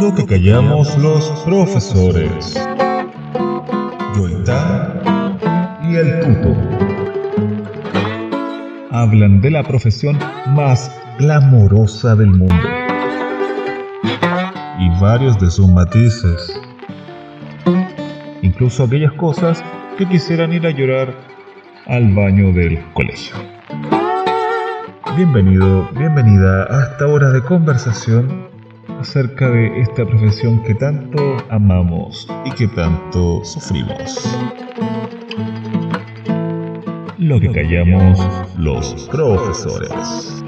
Lo que callamos los profesores. Yoitá y el puto. Hablan de la profesión más glamorosa del mundo. Y varios de sus matices. Incluso aquellas cosas que quisieran ir a llorar al baño del colegio. Bienvenido, bienvenida a esta hora de conversación acerca de esta profesión que tanto amamos y que tanto sufrimos. Lo que callamos los profesores.